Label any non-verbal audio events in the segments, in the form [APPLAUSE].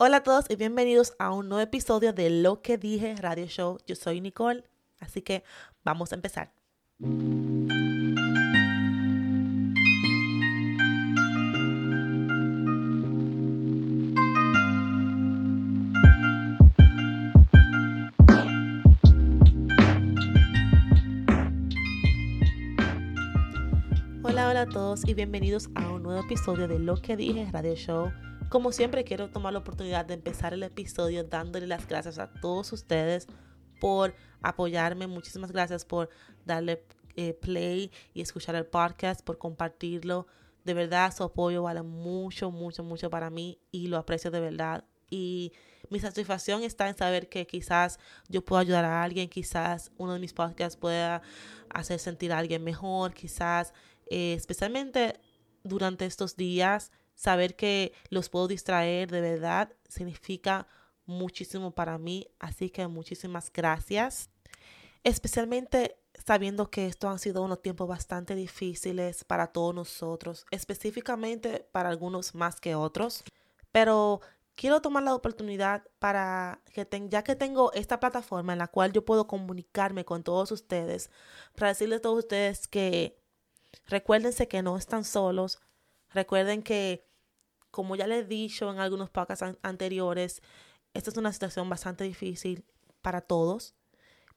Hola a todos y bienvenidos a un nuevo episodio de Lo que dije Radio Show. Yo soy Nicole, así que vamos a empezar. Hola, hola a todos y bienvenidos a un nuevo episodio de Lo que dije Radio Show. Como siempre, quiero tomar la oportunidad de empezar el episodio dándole las gracias a todos ustedes por apoyarme. Muchísimas gracias por darle eh, play y escuchar el podcast, por compartirlo. De verdad, su apoyo vale mucho, mucho, mucho para mí y lo aprecio de verdad. Y mi satisfacción está en saber que quizás yo puedo ayudar a alguien, quizás uno de mis podcasts pueda hacer sentir a alguien mejor, quizás eh, especialmente durante estos días saber que los puedo distraer de verdad significa muchísimo para mí. Así que muchísimas gracias. Especialmente sabiendo que estos han sido unos tiempos bastante difíciles para todos nosotros, específicamente para algunos más que otros. Pero quiero tomar la oportunidad para que ya que tengo esta plataforma en la cual yo puedo comunicarme con todos ustedes, para decirles a todos ustedes que recuérdense que no están solos, recuerden que como ya les he dicho en algunos podcasts anteriores, esta es una situación bastante difícil para todos,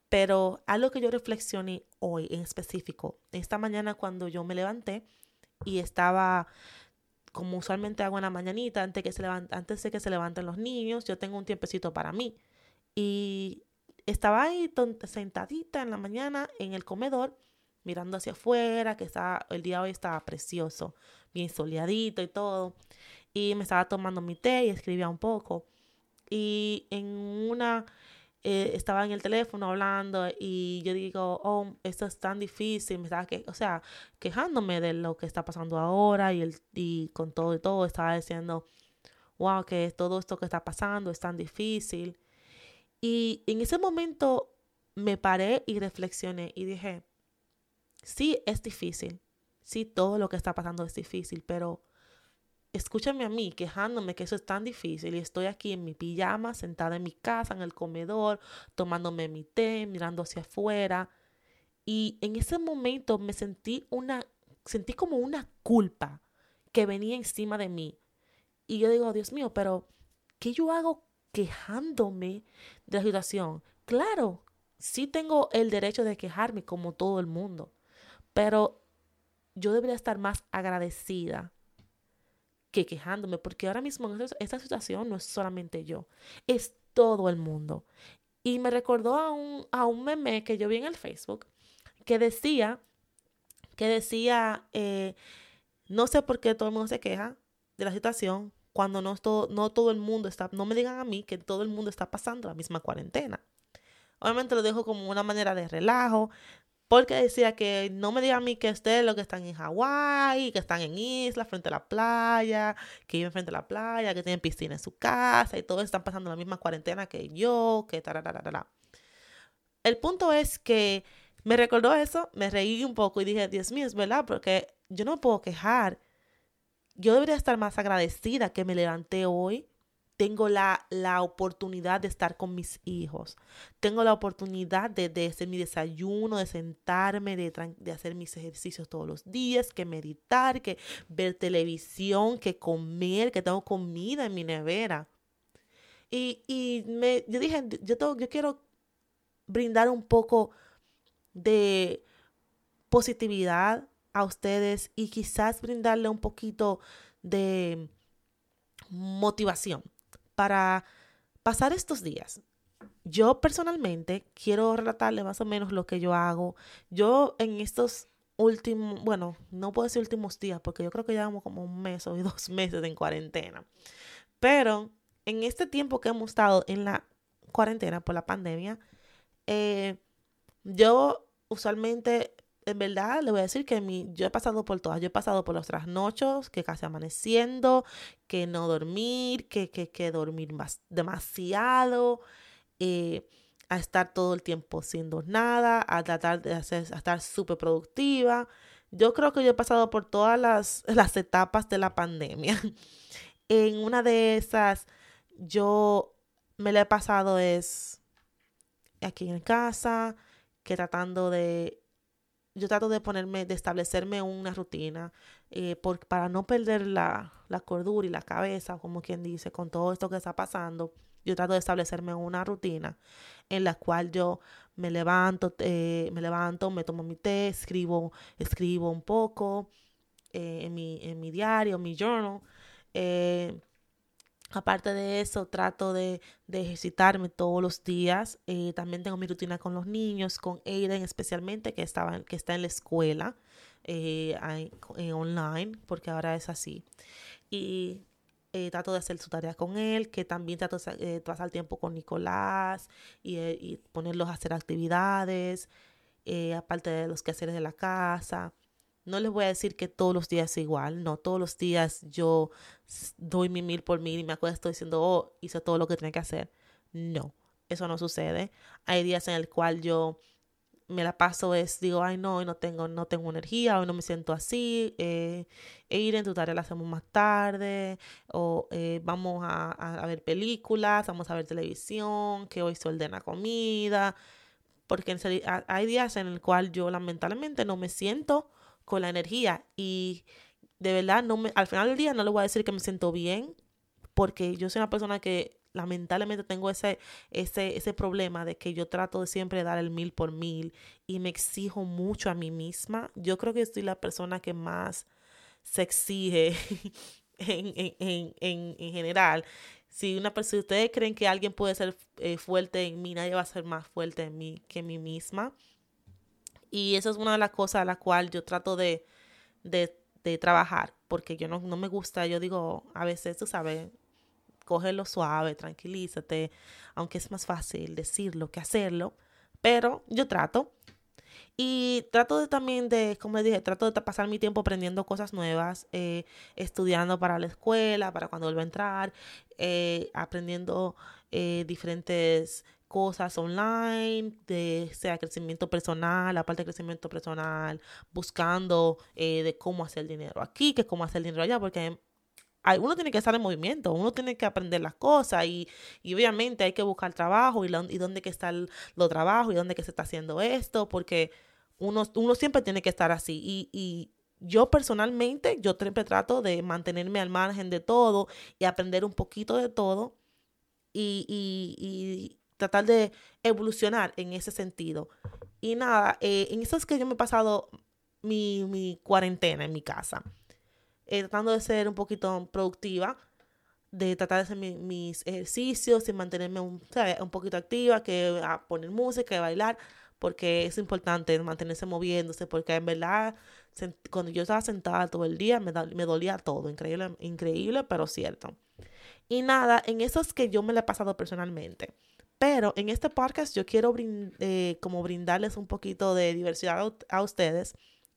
pero algo que yo reflexioné hoy en específico, esta mañana cuando yo me levanté y estaba como usualmente hago en la mañanita, antes, que se antes de que se levanten los niños, yo tengo un tiempecito para mí. Y estaba ahí sentadita en la mañana en el comedor, mirando hacia afuera, que está, el día hoy estaba precioso, bien soleadito y todo y me estaba tomando mi té y escribía un poco. Y en una eh, estaba en el teléfono hablando y yo digo, oh, esto es tan difícil, me estaba que, o sea, quejándome de lo que está pasando ahora y, el, y con todo y todo, estaba diciendo, wow, que todo esto que está pasando es tan difícil. Y en ese momento me paré y reflexioné y dije, sí, es difícil, sí, todo lo que está pasando es difícil, pero escúchame a mí quejándome que eso es tan difícil y estoy aquí en mi pijama, sentada en mi casa, en el comedor, tomándome mi té, mirando hacia afuera. Y en ese momento me sentí una, sentí como una culpa que venía encima de mí. Y yo digo, Dios mío, pero ¿qué yo hago quejándome de la situación? Claro, sí tengo el derecho de quejarme como todo el mundo, pero yo debería estar más agradecida que quejándome, porque ahora mismo en esta situación no es solamente yo, es todo el mundo. Y me recordó a un, a un meme que yo vi en el Facebook que decía, que decía, eh, no sé por qué todo el mundo se queja de la situación cuando no todo, no todo el mundo está, no me digan a mí que todo el mundo está pasando la misma cuarentena. Obviamente lo dejo como una manera de relajo, porque decía que no me digan a mí que ustedes lo que están en Hawái, que están en islas, frente a la playa, que viven frente a la playa, que tienen piscina en su casa y todos están pasando la misma cuarentena que yo, que tararara. El punto es que me recordó eso, me reí un poco y dije, Dios mío, es verdad, porque yo no puedo quejar. Yo debería estar más agradecida que me levanté hoy tengo la, la, oportunidad de estar con mis hijos. Tengo la oportunidad de, hacer mi desayuno, de sentarme, de, de, hacer mis ejercicios todos los días, que meditar, que ver televisión, que comer, que tengo comida en mi nevera. Y, y me, yo dije, yo, tengo, yo quiero brindar un poco de positividad a ustedes y quizás brindarle un poquito de motivación para pasar estos días. Yo personalmente quiero relatarle más o menos lo que yo hago. Yo en estos últimos, bueno, no puedo decir últimos días porque yo creo que llevamos como un mes o [LAUGHS] dos meses en cuarentena. Pero en este tiempo que hemos estado en la cuarentena por la pandemia, eh, yo usualmente en verdad le voy a decir que mi, yo he pasado por todas. Yo he pasado por los trasnochos, que casi amaneciendo, que no dormir, que, que, que dormir demasiado, eh, a estar todo el tiempo haciendo nada, a tratar de hacer, a estar súper productiva. Yo creo que yo he pasado por todas las, [LAUGHS] las etapas de la pandemia. [LAUGHS] en una de esas, yo me la he pasado es aquí en casa, que tratando de yo trato de ponerme, de establecerme una rutina eh, por, para no perder la, la, cordura y la cabeza, como quien dice, con todo esto que está pasando. Yo trato de establecerme una rutina en la cual yo me levanto, eh, me levanto, me tomo mi té, escribo, escribo un poco eh, en, mi, en mi diario, mi journal. Aparte de eso, trato de, ejercitarme todos los días. Eh, también tengo mi rutina con los niños, con Aiden especialmente, que, estaba, que está en la escuela eh, eh, online, porque ahora es así. Y trato de hacer su tarea con él, que también trato de pasar tiempo con Nicolás y, y, ponerlos a hacer actividades, aparte de los quehaceres de la casa. No les voy a decir que todos los días es igual, no, todos los días yo doy mi mil por mil y me acuesto diciendo, oh, hice todo lo que tenía que hacer. No, eso no sucede. Hay días en el cual yo me la paso es, digo, ay no, hoy no tengo, no tengo energía, hoy no me siento así, eh, e ir en tu tarea la hacemos más tarde, o eh, vamos a, a, ver películas, vamos a ver televisión, que hoy se ordena comida, porque hay días en el cual yo lamentablemente no me siento con la energía y de verdad no me, al final del día no le voy a decir que me siento bien porque yo soy una persona que lamentablemente tengo ese, ese, ese problema de que yo trato de siempre dar el mil por mil y me exijo mucho a mí misma. Yo creo que soy la persona que más se exige [LAUGHS] en, en, en, en general. Si una persona, ustedes creen que alguien puede ser eh, fuerte en mí, nadie va a ser más fuerte en mí que mí misma. Y eso es una de las cosas a la cual yo trato de, de, trabajar, porque yo no, no, me gusta, yo digo, a veces, tú sabes, cógelo suave, tranquilízate, aunque es más fácil decirlo que hacerlo, pero yo trato. Y trato de, también de, como les dije, trato de pasar mi tiempo aprendiendo cosas nuevas, eh, estudiando para la escuela, para cuando vuelva a entrar, eh, aprendiendo eh, diferentes cosas online, de sea crecimiento personal, aparte de crecimiento personal, buscando eh, de cómo hacer dinero aquí, que cómo hacer dinero allá, porque uno tiene que estar en movimiento, uno tiene que aprender las cosas y, y obviamente hay que buscar trabajo y, y dónde que está el lo trabajo y dónde que se está haciendo esto, porque uno, uno siempre tiene que estar así y, y yo personalmente, yo siempre trato de mantenerme al margen de todo y aprender un poquito de todo y, y, tratar de evolucionar en ese sentido. Y nada, eh, en eso es que yo me he pasado mi, cuarentena en mi casa, eh, tratando de ser un poquito productiva, de tratar de hacer mis ejercicios y mantenerme un, un poquito activa, que a poner música, y bailar, porque es importante mantenerse moviéndose, porque en verdad cuando yo estaba sentada todo el día me, me dolía todo, increíble, increíble, pero cierto. Y nada, en eso es que yo me la he pasado personalmente. Pero en este podcast yo quiero eh, como brindarles un poquito de diversidad a, ustedes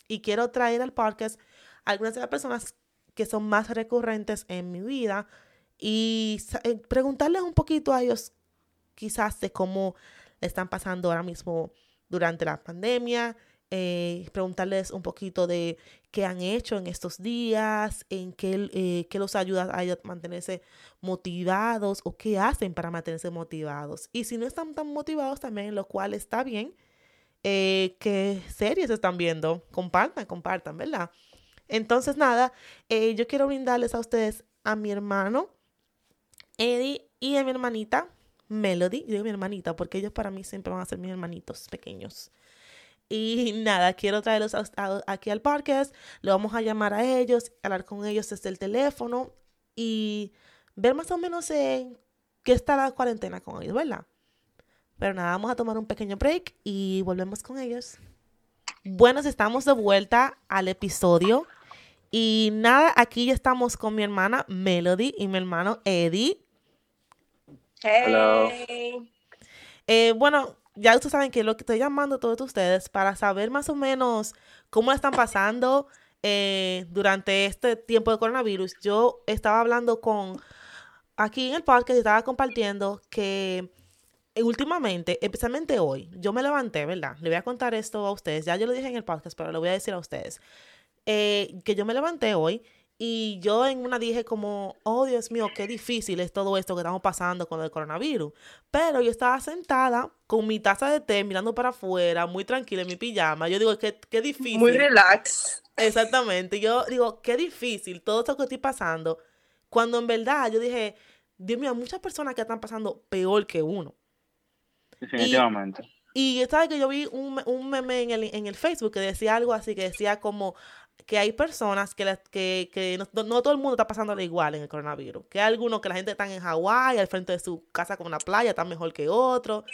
y quiero traer al podcast algunas de las personas que son más recurrentes en mi vida y eh, preguntarles un poquito a ellos quizás de cómo están pasando ahora mismo durante la pandemia, eh, preguntarles un poquito de qué han hecho en estos días, en qué, eh, qué los ayuda a mantenerse motivados o qué hacen para mantenerse motivados. Y si no están tan motivados también, lo cual está bien, eh, qué series están viendo, compartan, compartan, ¿verdad? Entonces, nada, yo quiero brindarles a ustedes a mi hermano Eddie y a mi hermanita Melody. Yo digo mi hermanita porque ellos para mí siempre van a ser mis hermanitos pequeños. Y [LAUGHS] nada, quiero traerlos aquí al podcast. Le vamos a llamar a ellos, hablar con ellos desde el teléfono y ver más o menos en qué está la cuarentena con ellos, ¿verdad? Pero nada, vamos a tomar un pequeño break y volvemos con ellos. Bueno, estamos de vuelta al episodio. Y nada, aquí ya estamos con mi hermana Melody y mi hermano Eddie. Hey. Eh, bueno, ya ustedes saben que lo que estoy llamando a todos ustedes para saber más o menos cómo están pasando eh, durante este tiempo de coronavirus. Yo estaba hablando con, aquí en el podcast, estaba compartiendo que últimamente, especialmente hoy, yo me levanté, ¿verdad? Le voy a contar esto a ustedes. Ya yo lo dije en el podcast, pero lo voy a decir a ustedes. Eh, que yo me levanté hoy Y yo en una dije como, oh Dios mío, qué difícil es todo esto que estamos pasando con el coronavirus. Pero yo estaba sentada con mi taza de té mirando para afuera, muy tranquila en mi pijama. Yo digo, qué, qué difícil. Muy relax. Exactamente. Yo digo, qué difícil todo esto que estoy pasando. Cuando en verdad yo dije, Dios mío, hay muchas personas que están pasando peor que uno. Definitivamente. Y, y sabes que yo vi un, un meme en el, en el Facebook que decía algo así, que decía como que hay personas que, que, que no, no, todo el mundo está pasando igual en el coronavirus. Que hay algunos que la gente está en Hawái, al frente de su casa con una playa, está mejor que otro.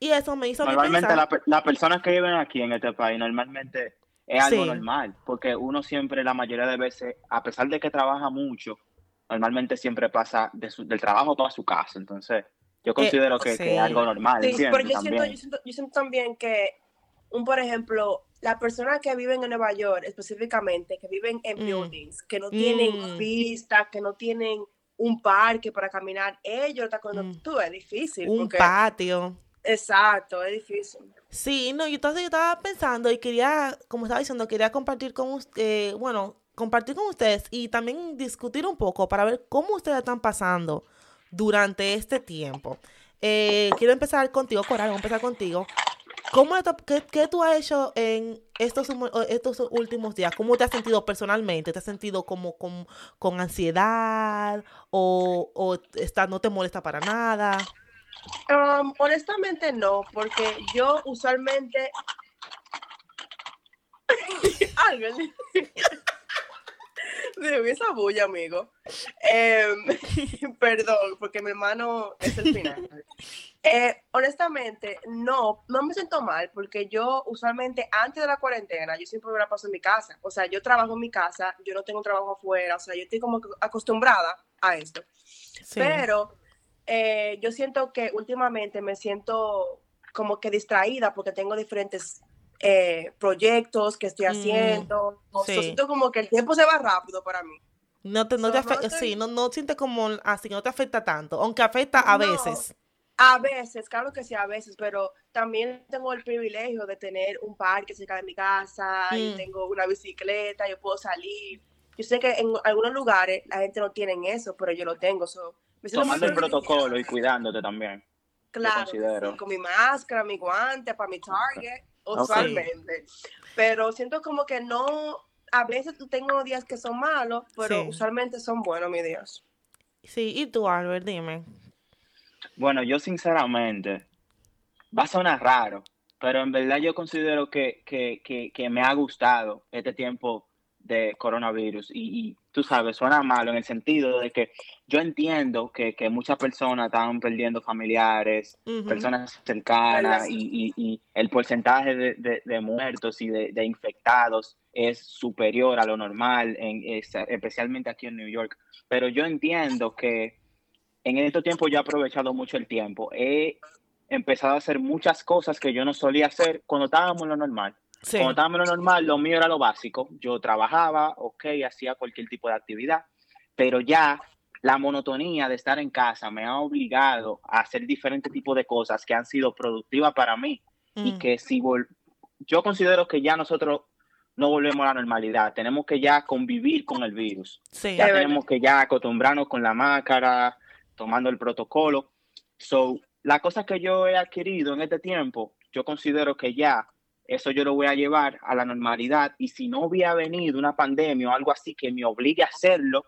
Y eso me hizo Normalmente las la personas que viven aquí en este país, normalmente es algo sí. normal, porque uno siempre, la mayoría de veces, a pesar de que trabaja mucho, normalmente siempre pasa de su, del trabajo toda su casa. Entonces, yo considero eh, que, sí. que, es algo normal. Sí, pero yo siento, yo siento, yo siento también que, un por ejemplo, las personas que viven en Nueva York, específicamente, que viven en mm. buildings, que no tienen mm. vistas, que no tienen un parque para caminar, ellos están con mm. tú, es difícil. Un porque, patio. Exacto, es difícil. Sí, no, y entonces yo estaba pensando y quería, como estaba diciendo, quería compartir con usted, eh, bueno, compartir con ustedes y también discutir un poco para ver cómo ustedes están pasando durante este tiempo. Eh, quiero empezar contigo, Coral, vamos a empezar contigo. ¿Cómo qué, qué, tú has hecho en estos, estos últimos días? ¿Cómo te has sentido personalmente? ¿Te has sentido como con, con ansiedad o, está, no te molesta para nada? Um, honestamente no, porque yo usualmente... [LAUGHS] [LAUGHS] de esa bulla, amigo. Eh, [LAUGHS] perdón, porque mi hermano es el final. Eh, honestamente, no, no me siento mal porque yo usualmente antes de la cuarentena, yo siempre me la paso en mi casa. O sea, yo trabajo en mi casa, yo no tengo un trabajo afuera, o sea, yo estoy como acostumbrada a esto. Sí. Pero eh, yo siento que últimamente me siento como que distraída porque tengo diferentes eh, proyectos que estoy haciendo. Mm, sí. siento como que el tiempo se va rápido para mí. No te, no so, te afecta, no te... sí, no, no sientes como así, no te afecta tanto, aunque afecta a no, veces. A veces, claro que sí, a veces, pero también tengo el privilegio de tener un parque cerca de mi casa, mm. y tengo una bicicleta, yo puedo salir. Yo sé que en algunos lugares la gente no tiene eso, pero yo lo tengo. So, Tomando el protocolo y cuidándote también. Claro, sí, con mi máscara, mi guante, para mi target, usualmente. Okay. Pero siento como que no, a veces tengo días que son malos, pero sí. usualmente son buenos mis días. Sí, y tú, Albert, dime. Bueno, yo sinceramente, va a sonar raro, pero en verdad yo considero que, que, que, que me ha gustado este tiempo de coronavirus y, y, tú sabes, suena malo en el sentido de que yo entiendo que, que muchas personas están perdiendo familiares, uh -huh. personas cercanas y, y, y, el porcentaje de, de, de muertos y de, de, infectados es superior a lo normal, en, es, especialmente aquí en New York. Pero yo entiendo que en estos tiempos yo he aprovechado mucho el tiempo. He empezado a hacer muchas cosas que yo no solía hacer cuando estábamos en lo normal. Sí. Cuando estábamos en lo normal, lo mío era lo básico. Yo trabajaba, ok, hacía cualquier tipo de actividad, pero ya la monotonía de estar en casa me ha obligado a hacer diferentes tipos de cosas que han sido productivas para mí mm. y que si yo considero que ya nosotros no volvemos a la normalidad, tenemos que ya convivir con el virus. Sí, ya tenemos que ya acostumbrarnos con la máscara, tomando el protocolo. So, la cosa que yo he adquirido en este tiempo, yo considero que ya eso yo lo voy a llevar a la normalidad y si no hubiera venido una pandemia o algo así que me obligue a hacerlo,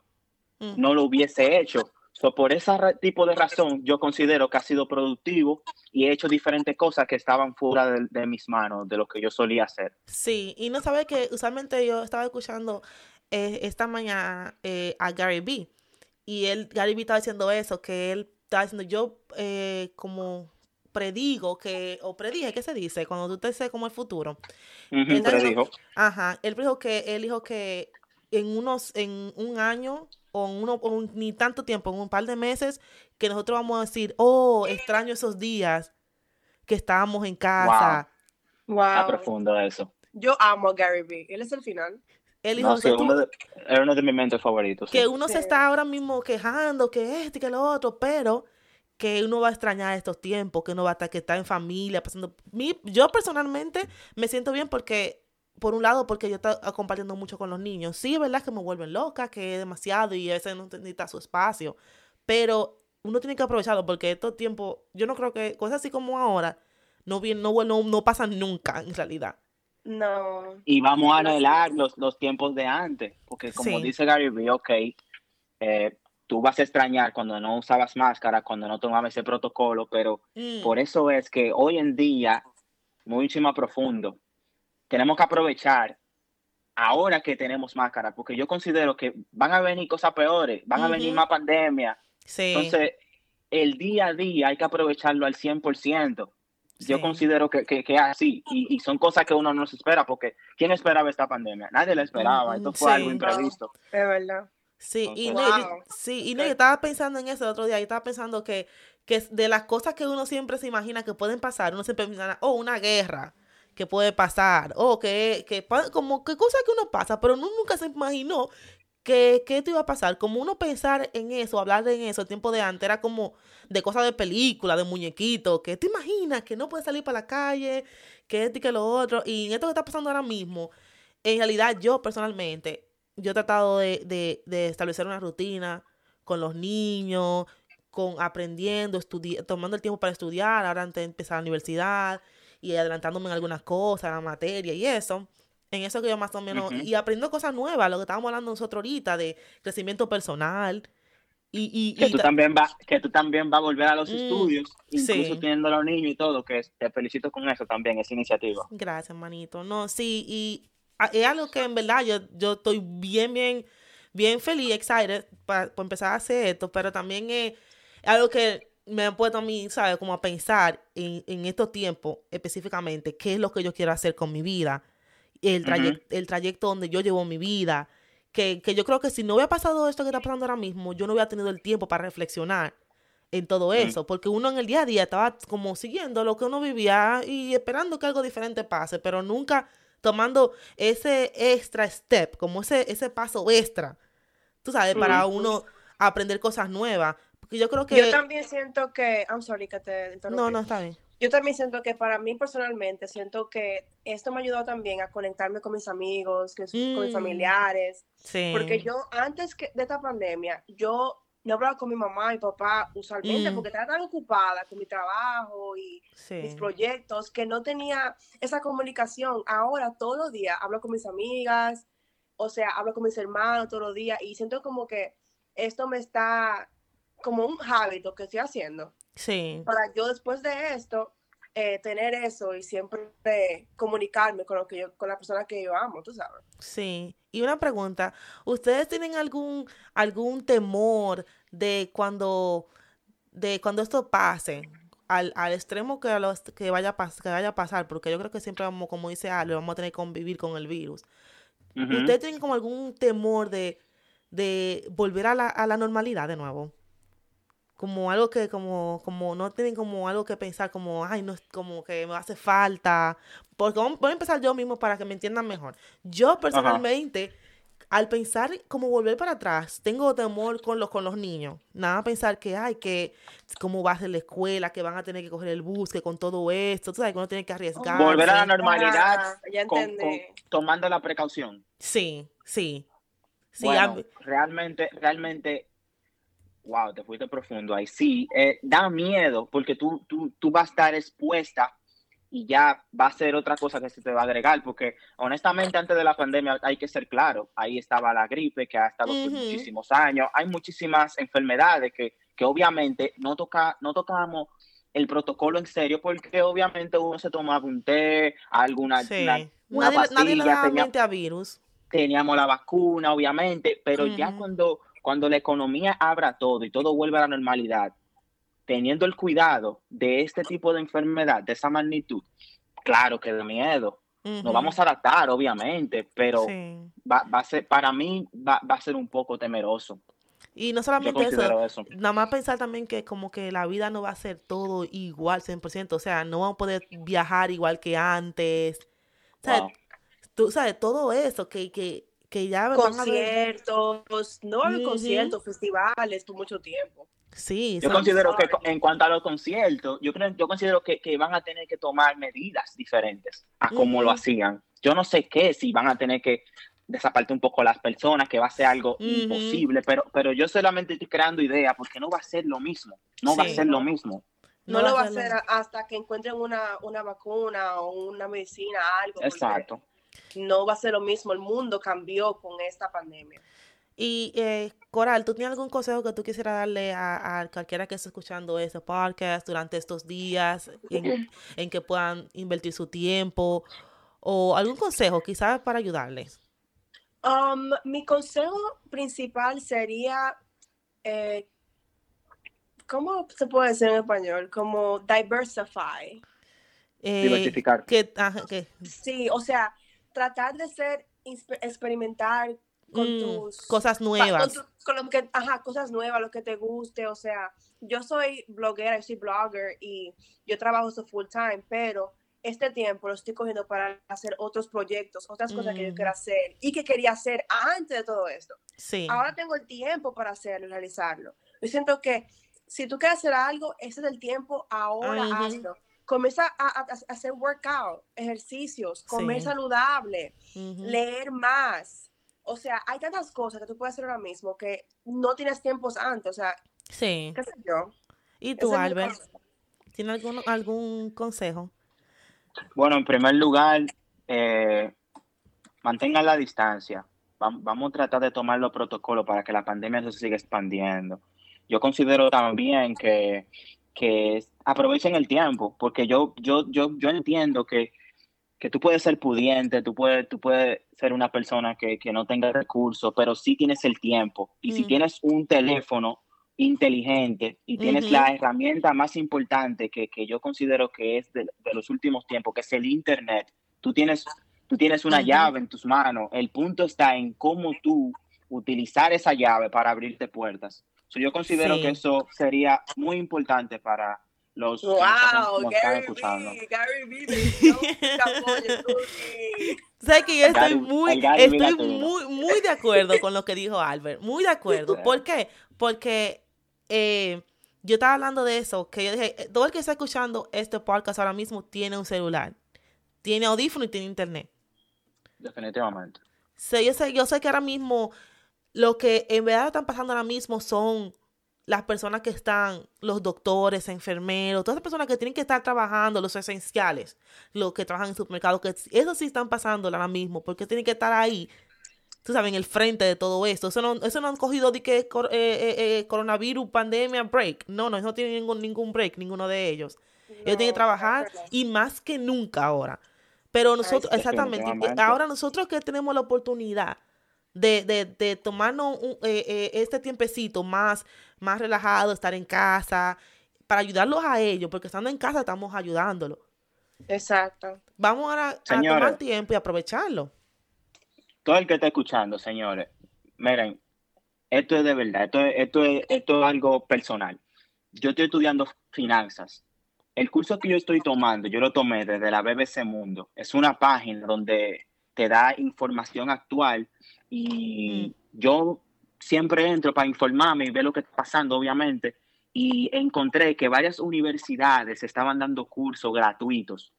mm. no lo hubiese hecho. So, por ese tipo de razón, yo considero que ha sido productivo y he hecho diferentes cosas que estaban fuera de, de mis manos, de lo que yo solía hacer. Sí, y no sabe que usualmente yo estaba escuchando eh, esta mañana eh, a Gary Vee y él, Gary Vee estaba diciendo eso, que él estaba diciendo, yo eh, como predigo que, o predije, ¿qué se dice? Cuando tú te sé como el futuro. Uh -huh, predijo. Ajá, él dijo que, él dijo que en unos, en un año o en uno, o un, ni tanto tiempo, en un par de meses, que nosotros vamos a decir, oh, extraño esos días que estábamos en casa. Wow. wow. Está profundo eso. Yo amo a Gary Vee, él es el final. Él dijo no, sí, uno de, era uno de mis mentes favoritos. Que sí. uno sí. se está ahora mismo quejando, que este, que lo otro, pero que uno va a extrañar estos tiempos, que uno va a estar que está en familia, pasando... Mi, yo personalmente me siento bien porque por un lado, porque yo estoy compartiendo mucho con los niños. Sí, es verdad que me vuelven loca, que es demasiado y a veces no necesita su espacio. Pero uno tiene que aprovecharlo porque estos tiempos, yo no creo que cosas así como ahora no, bien, no, no, no pasan nunca en realidad. No. Y vamos a anhelar los, los tiempos de antes, porque como Sí. dice Gary Vee, ok, eh, tú vas a extrañar cuando no usabas máscara, cuando no tomabas ese protocolo, pero Mm, por eso es que hoy en día, mucho más profundo, tenemos que aprovechar ahora que tenemos máscara, porque yo considero que van a venir cosas peores, van a venir más pandemia. sí, Entonces, el día a día hay que aprovecharlo al 100%. Yo sí. considero que, que, así, y, y son cosas que uno no se espera, porque ¿quién esperaba esta pandemia? Nadie la esperaba, esto fue sí. algo imprevisto. Es verdad. Sí, y, Entonces- Wow. sí, y no, Ok. yo estaba pensando en eso el otro día, yo estaba pensando que, que de las cosas que uno siempre se imagina que pueden pasar, uno siempre imagina, oh, una guerra que puede pasar, o que, que como que cosas que uno pasa, pero uno nunca se imaginó que, que esto iba a pasar. Como uno pensar en eso, hablar en eso, el tiempo de antes, era como de cosas de película, de muñequitos, que te imaginas que no puedes salir para la calle, que esto y que lo otro, y en esto que está pasando ahora mismo, en realidad yo personalmente, yo he tratado de, de- de establecer una rutina con los niños, con aprendiendo, estudi- tomando el tiempo para estudiar, ahora antes de empezar la universidad y adelantándome en algunas cosas, la materia y eso. En eso que yo más o menos, y aprendiendo cosas nuevas, lo que estábamos hablando nosotros ahorita de crecimiento personal. Y, y, Que y tú ta- también vas que tú también vas a volver a los Mm, estudios, incluso sí. teniendo a los niños y todo, que te felicito con eso también, esa iniciativa. Gracias, manito. No, sí, y es algo que en verdad yo, yo estoy bien, bien, bien feliz, excited para empezar a hacer esto, pero también es algo que me ha puesto a mí, ¿sabes? Como a pensar en, en estos tiempos específicamente, qué es lo que yo quiero hacer con mi vida, el, Ujú. trayec- el trayecto donde yo llevo mi vida, que, que yo creo que si no hubiera pasado esto que está pasando ahora mismo, yo no hubiera tenido el tiempo para reflexionar en todo eso, porque uno en el día a día estaba como siguiendo lo que uno vivía y esperando que algo diferente pase, pero nunca tomando ese extra step, como ese, ese paso extra, tú sabes, para uno aprender cosas nuevas. Porque yo creo que... Yo también siento que, I'm sorry que te interrumpí. no, no, está bien. Yo también siento que para mí personalmente, siento que esto me ayudó también a conectarme con mis amigos, con mis Mm. familiares, Sí. porque yo antes que, de esta pandemia, yo no hablaba con mi mamá y papá usualmente Mm. porque estaba tan ocupada con mi trabajo y mis proyectos que no tenía esa comunicación. Ahora todos los días hablo con mis amigas, o sea, hablo con mis hermanos todos los días y siento como que esto me está como un hábito que estoy haciendo Sí. para yo después de esto eh, tener eso y siempre comunicarme con lo que yo con la persona que yo amo, tú sabes. Sí. Y una pregunta, ¿ustedes tienen algún algún temor de cuando de cuando esto pase al, al extremo que, a los- que vaya a que vaya a pasar? Porque yo creo que siempre vamos, como dice Ale, vamos a tener que convivir con el virus. ¿Ustedes tienen como algún temor de, de volver a la, a la normalidad de nuevo? Como algo que, como, como no tienen como algo que pensar, como, ay, no es como que me hace falta. Porque vamos- voy a empezar yo mismo para que me entiendan mejor. Yo personalmente, al pensar como volver para atrás, tengo temor con los, con los niños. Nada pensar que, ay, que cómo va a ser la escuela, que van a tener que coger el bus, que con todo esto, tú sabes que uno tiene que arriesgarse. Volver a la normalidad Ah, ya con- tomando la precaución. Sí, sí. Sí, bueno, a- realmente, realmente, wow, te fuiste profundo ahí. Sí, eh, da miedo porque tú, tú, tú vas a estar expuesta y ya va a ser otra cosa que se te va a agregar, porque honestamente antes de la pandemia hay que ser claro, ahí estaba la gripe que ha estado por Ujú. muchísimos años, hay muchísimas enfermedades que, que obviamente no, toca, no tocamos el protocolo en serio porque obviamente uno se tomaba un té, alguna Sí. una- una nadie, nadie le pastilla, da tenía- mente a virus. teníamos la vacuna, obviamente, pero ya Ujú. cuando, cuando la economía abra todo y todo vuelva a la normalidad, teniendo el cuidado de este tipo de enfermedad, de esa magnitud, claro que da miedo. Nos vamos a adaptar, obviamente, pero Sí. va, va a ser, para mí va, va a ser un poco temeroso. Y no solamente eso, nada más pensar también que como que la vida no va a ser todo igual 100%, o sea, no vamos a poder viajar igual que antes. O sea, Wow. tú sabes, todo eso que, que, que ya van a ver. Conciertos, no va a haber Ujú. conciertos, festivales por mucho tiempo. Sí, Yo considero que en cuanto a los conciertos, yo creo, yo considero que, que van a tener que tomar medidas diferentes a como lo hacían. yo no sé qué, si van a tener que desapartar un poco las personas, que va a ser algo imposible, pero, pero yo solamente estoy creando ideas porque no va a ser lo mismo, no va a ser lo mismo. No, lo va a hacer hasta que encuentren una, una vacuna o una medicina, algo. Exacto. No va a ser lo mismo, el mundo cambió con esta pandemia. Y eh, Coral, ¿tú tienes algún consejo que tú quisieras darle a, cualquiera que esté escuchando este podcast durante estos días [COUGHS] en, que puedan invertir su tiempo? ¿O algún consejo quizás para ayudarles? Um, mi consejo principal sería eh, ¿cómo se puede decir en español? Como diversify. Eh, Diversificar. Que, Sí, o sea, tratar de ser, experimentar con mm, tus... Cosas nuevas. Con, lo que, ajá, cosas nuevas, lo que te guste, o sea, yo soy bloguera, yo soy blogger y yo trabajo eso full time, pero este tiempo lo estoy cogiendo para hacer otros proyectos, otras cosas que yo quiero mm. hacer y que quería hacer antes de todo esto. Sí. Ahora tengo el tiempo para hacerlo, realizarlo. Yo siento que si tú quieres hacer algo, ese es el tiempo, ahora hazlo. Comienza a, hacer workout, ejercicios, comer saludable, leer más. O sea, hay tantas cosas que tú puedes hacer ahora mismo que no tienes tiempos antes. O sea, sí. qué sé yo. ¿Y tú, Albert? ¿Tienes algún, algún consejo? Bueno, en primer lugar, eh, mantengan la distancia. Vamos, a tratar de tomar los protocolos para que la pandemia no se siga expandiendo yo considero también que, aprovechen el tiempo, porque yo, yo, yo, yo entiendo que, tú puedes ser pudiente, tú puedes, tú puedes ser una persona que, no tenga recursos, pero sí tienes el tiempo. Y si mm. tienes un teléfono inteligente y tienes la herramienta más importante que, yo considero que es de, los últimos tiempos, que es el Internet, tú tienes, tú tienes una llave en tus manos. El punto está en cómo tú utilizar esa llave para abrirte puertas yo considero que eso sería muy importante para los wow, que Gary escuchando. Gary [LAUGHS] Sabes que yo estoy muy, estoy muy, muy de acuerdo con lo que dijo Albert, muy de acuerdo. ¿Por qué? Porque eh, yo estaba hablando de eso, que yo dije, eh, todo el que está escuchando este podcast ahora mismo tiene un celular, tiene audífono y tiene internet. Definitivamente. Sí, yo sé, yo sé que ahora mismo lo que en verdad están pasando ahora mismo son las personas que están, los doctores, enfermeros, todas las personas que tienen que estar trabajando, los esenciales, los que trabajan en supermercados, que eso sí están pasando ahora mismo, porque tienen que estar ahí, tú sabes, en el frente de todo esto. Eso no, eso no han cogido de que eh, eh, eh, coronavirus, pandemia, break. No, no, no tiene ningún, ningún break, ninguno de ellos. ellos tienen que trabajar y más que nunca ahora. Pero nosotros, exactamente, ahora nosotros que tenemos la oportunidad de, de, de tomarnos eh, eh, este tiempecito más, más relajado, estar en casa, para ayudarlos a ellos, porque estando en casa estamos ayudándolos. Exacto. Vamos a, a tomar tiempo y aprovecharlo. Todo el que está escuchando, señores, miren, esto es de verdad, esto es, esto es, esto es algo personal. Yo estoy estudiando finanzas. El curso que yo estoy tomando, yo lo tomé desde la BBC Mundo. Es una página donde te da información actual y mm. yo siempre entro para informarme y ver lo que está pasando, obviamente, y encontré que varias universidades estaban dando cursos gratuitos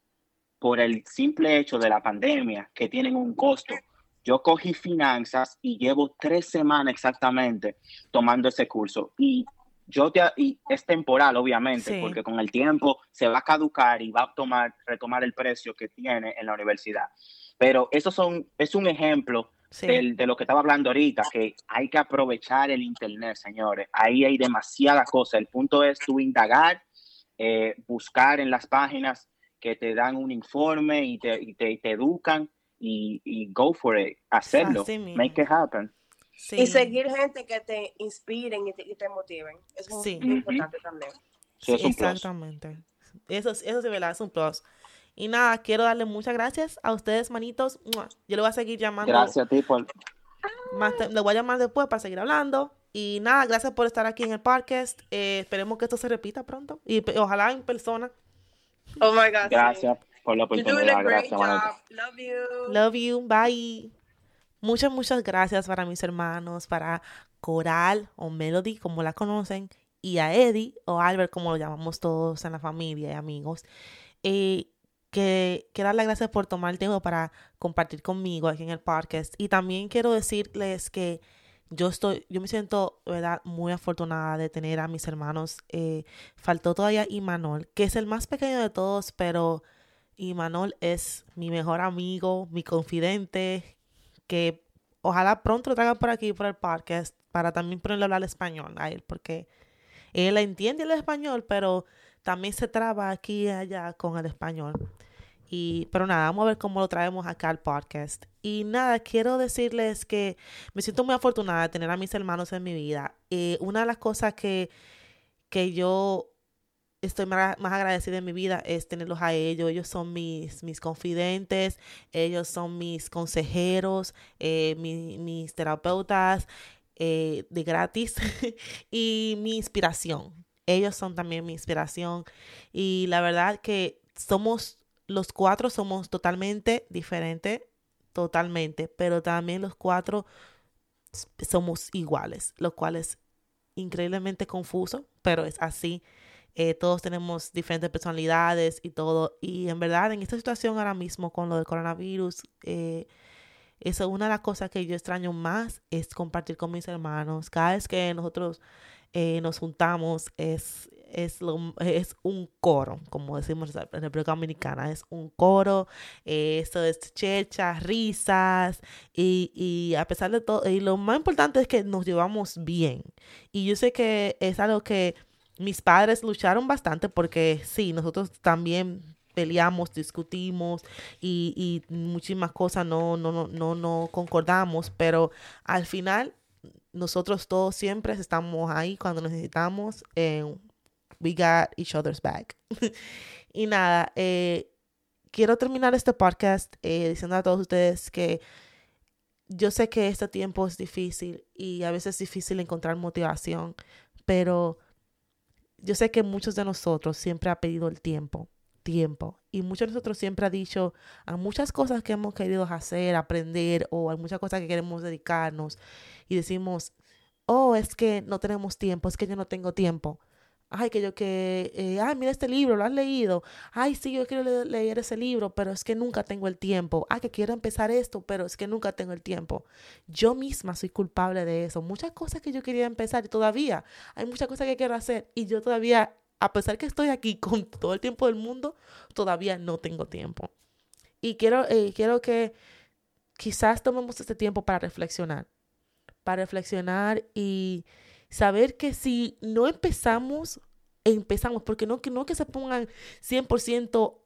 por el simple hecho de la pandemia, que tienen un costo. Yo cogí finanzas y llevo tres semanas exactamente tomando ese curso. Y yo te, y es temporal, obviamente, porque con el tiempo se va a caducar y va a tomar, retomar el precio que tiene en la universidad. Pero eso son, es un ejemplo de lo que estaba hablando ahorita, que hay que aprovechar el Internet, señores. Ahí hay demasiada cosa. El punto es tú indagar, eh, buscar en las páginas que te dan un informe y te, y te, educan y, go for it, hacerlo, make it happen. Y seguir gente que te inspiren y te, y te motiven. Es muy, importante también. exactamente. Eso, eso sí, ¿verdad? Es un plus. Y nada, quiero darle muchas gracias a ustedes, manitos. Yo le voy a seguir llamando. Gracias a ti por... Más le voy a llamar después para seguir hablando. Y nada, gracias por estar aquí en el podcast. Eh, esperemos que esto se repita pronto. Y ojalá en persona. Oh my God. Gracias por la oportunidad. Gracias, Love you. Love you. Bye. Muchas, muchas gracias para mis hermanos, para Coral o Melody, como la conocen, y a Eddie o Albert, como lo llamamos todos en la familia y amigos. Eh, que quiero dar las gracias por tomar el tiempo para compartir conmigo aquí en el podcast. Y también quiero decirles que yo estoy, yo me siento, ¿verdad?, muy afortunada de tener a mis hermanos. Eh, faltó todavía Imanol, que es el más pequeño de todos, pero Imanol es mi mejor amigo, mi confidente, que ojalá pronto lo traigan por aquí, por el podcast, para también ponerle a hablar español a él, porque él entiende el español, pero también se traba aquí y allá con el español. Y, pero nada, vamos a ver cómo lo traemos acá al podcast. Y nada, quiero decirles que me siento muy afortunada de tener a mis hermanos en mi vida. Eh, una de las cosas que, que yo estoy más, agradecida en mi vida es tenerlos a ellos. Ellos son mis, mis confidentes, ellos son mis consejeros, eh, mis terapeutas eh, de gratis [LAUGHS] y mi inspiración. Ellos son también mi inspiración. Y la verdad que somos, los cuatro somos totalmente diferentes, totalmente, pero también los cuatro somos iguales, lo cual es increíblemente confuso, pero es así. Eh, todos tenemos diferentes personalidades y todo. Y en verdad, en esta situación ahora mismo con lo del coronavirus, eh, eso es una de las cosas que yo extraño más, es compartir con mis hermanos. Cada vez que nosotros eh, nos juntamos es, es, lo, es un coro, como decimos en República Dominicana, es un coro, eh, eso es checha, risas, y, y a pesar de todo, y lo más importante es que nos llevamos bien. Y yo sé que es algo que mis padres lucharon bastante porque sí, nosotros también peleamos, discutimos y, y muchísimas cosas no, no, no, no, no concordamos, pero al final nosotros todos siempre estamos ahí cuando necesitamos. Eh, we got each other's back. [LAUGHS] y nada, eh, quiero terminar este podcast eh, diciendo a todos ustedes que yo sé que este tiempo es difícil y a veces es difícil encontrar motivación, pero yo sé que muchos de nosotros siempre ha pedido el tiempo, tiempo. Y muchos de nosotros siempre ha dicho a muchas cosas que hemos querido hacer, aprender o a muchas cosas que queremos dedicarnos y decimos, oh, es que no tenemos tiempo, es que yo no tengo tiempo. Ay, que yo que, eh, ay, mira este libro, lo has leído. Ay, sí, yo quiero leer ese libro, pero es que nunca tengo el tiempo. Ay, que quiero empezar esto, pero es que nunca tengo el tiempo. Yo misma soy culpable de eso. Muchas cosas que yo quería empezar y todavía hay muchas cosas que quiero hacer y yo todavía, a pesar que estoy aquí [LAUGHS] con todo el tiempo del mundo, todavía no tengo tiempo. Y quiero, eh, quiero que quizás tomemos este tiempo para reflexionar para reflexionar y saber que si no empezamos, empezamos, porque no que, no que se pongan 100%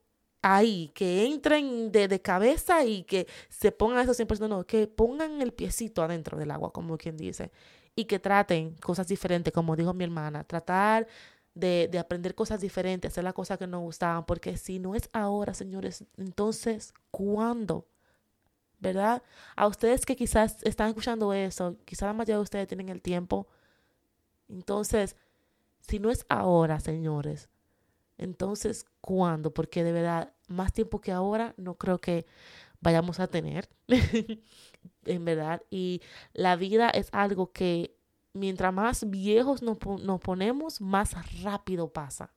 ahí, que entren de, de, cabeza y que se pongan esos 100%, no, que pongan el piecito adentro del agua, como quien dice, y que traten cosas diferentes, como dijo mi hermana, tratar de, de aprender cosas diferentes, hacer las cosas que nos gustaban, porque si no es ahora, señores, entonces, ¿cuándo? ¿verdad? A ustedes que quizás están escuchando eso, quizás la mayoría de ustedes tienen el tiempo. Entonces, si no es ahora, señores, entonces, ¿cuándo? Porque de verdad, más tiempo que ahora no creo que vayamos a tener, [LAUGHS] en verdad. Y la vida es algo que mientras más viejos nos, nos ponemos, más rápido pasa,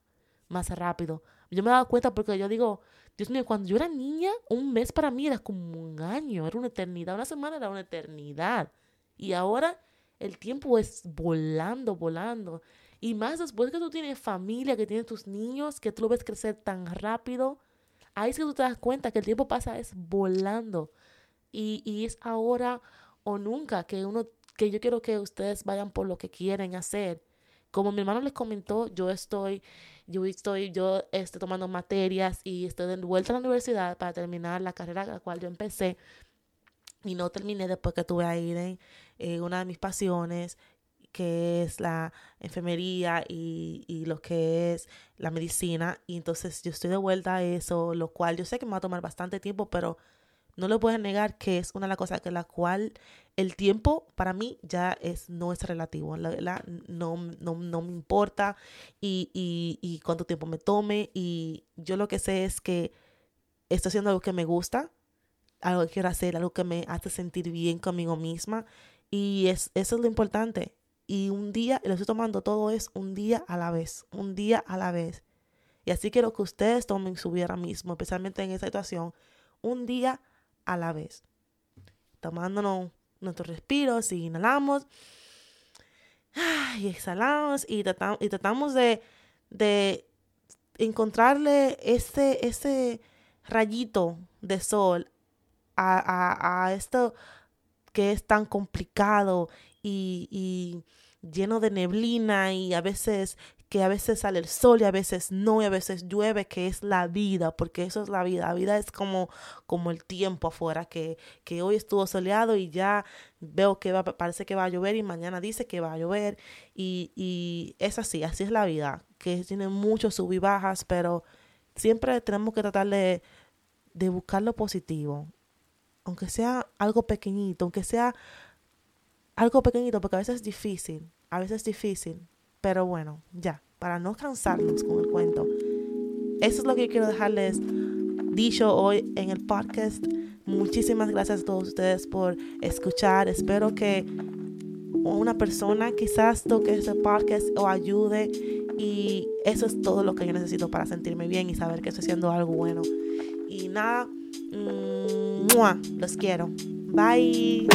más rápido. Yo me he dado cuenta porque yo digo, Dios mío, cuando yo era niña, un mes para mí era como un año, era una eternidad, una semana era una eternidad. Y ahora el tiempo es volando, volando. Y más después que tú tienes familia, que tienes tus niños, que tú lo ves crecer tan rápido, ahí es que tú te das cuenta que el tiempo pasa es volando. Y, y es ahora o nunca que uno, que yo quiero que ustedes vayan por lo que quieren hacer. Como mi hermano les comentó, yo estoy yo estoy yo estoy tomando materias y estoy de vuelta a la universidad para terminar la carrera a la cual yo empecé y no terminé después que tuve ahí en eh, una de mis pasiones que es la enfermería y, y, lo que es la medicina. Y entonces yo estoy de vuelta a eso, lo cual yo sé que me va a tomar bastante tiempo, pero no le puedo negar que es una de las cosas que la cual el tiempo para mí ya es, no es relativo, la, no, no, no, me importa y, y, y cuánto tiempo me tome y yo lo que sé es que estoy haciendo algo que me gusta, algo que quiero hacer, algo que me hace sentir bien conmigo misma y es, eso es lo importante. Y un día, lo estoy tomando todo es un día a la vez, un día a la vez. Y así quiero que ustedes tomen su vida ahora mismo, especialmente en esta situación, un día a la. Tomándonos nuestros respiros y inhalamos y exhalamos y, tratamos, y tratamos de, de encontrarle ese, ese rayito de sol a, a, a esto que es tan complicado y, y, lleno de neblina y a veces que a veces sale el sol y a veces no y a veces llueve, que es la vida, porque eso es la vida. La vida es como, como el tiempo afuera, que, que hoy estuvo soleado y ya veo que va, parece que va a llover y mañana dice que va a llover y, y es así, así es la vida, que tiene muchos sub y bajas, pero siempre tenemos que tratar de, de buscar lo positivo, aunque sea algo pequeñito, aunque sea algo pequeñito, porque a veces es difícil, a veces es difícil, pero bueno, ya, para no cansarnos con el cuento. Eso es lo que quiero dejarles dicho hoy en el podcast. Muchísimas gracias a todos ustedes por escuchar. Espero que una persona quizás toque este podcast o ayude. Y eso es todo lo que yo necesito para sentirme bien y saber que estoy haciendo algo bueno. Y nada, mmm, los quiero. Bye.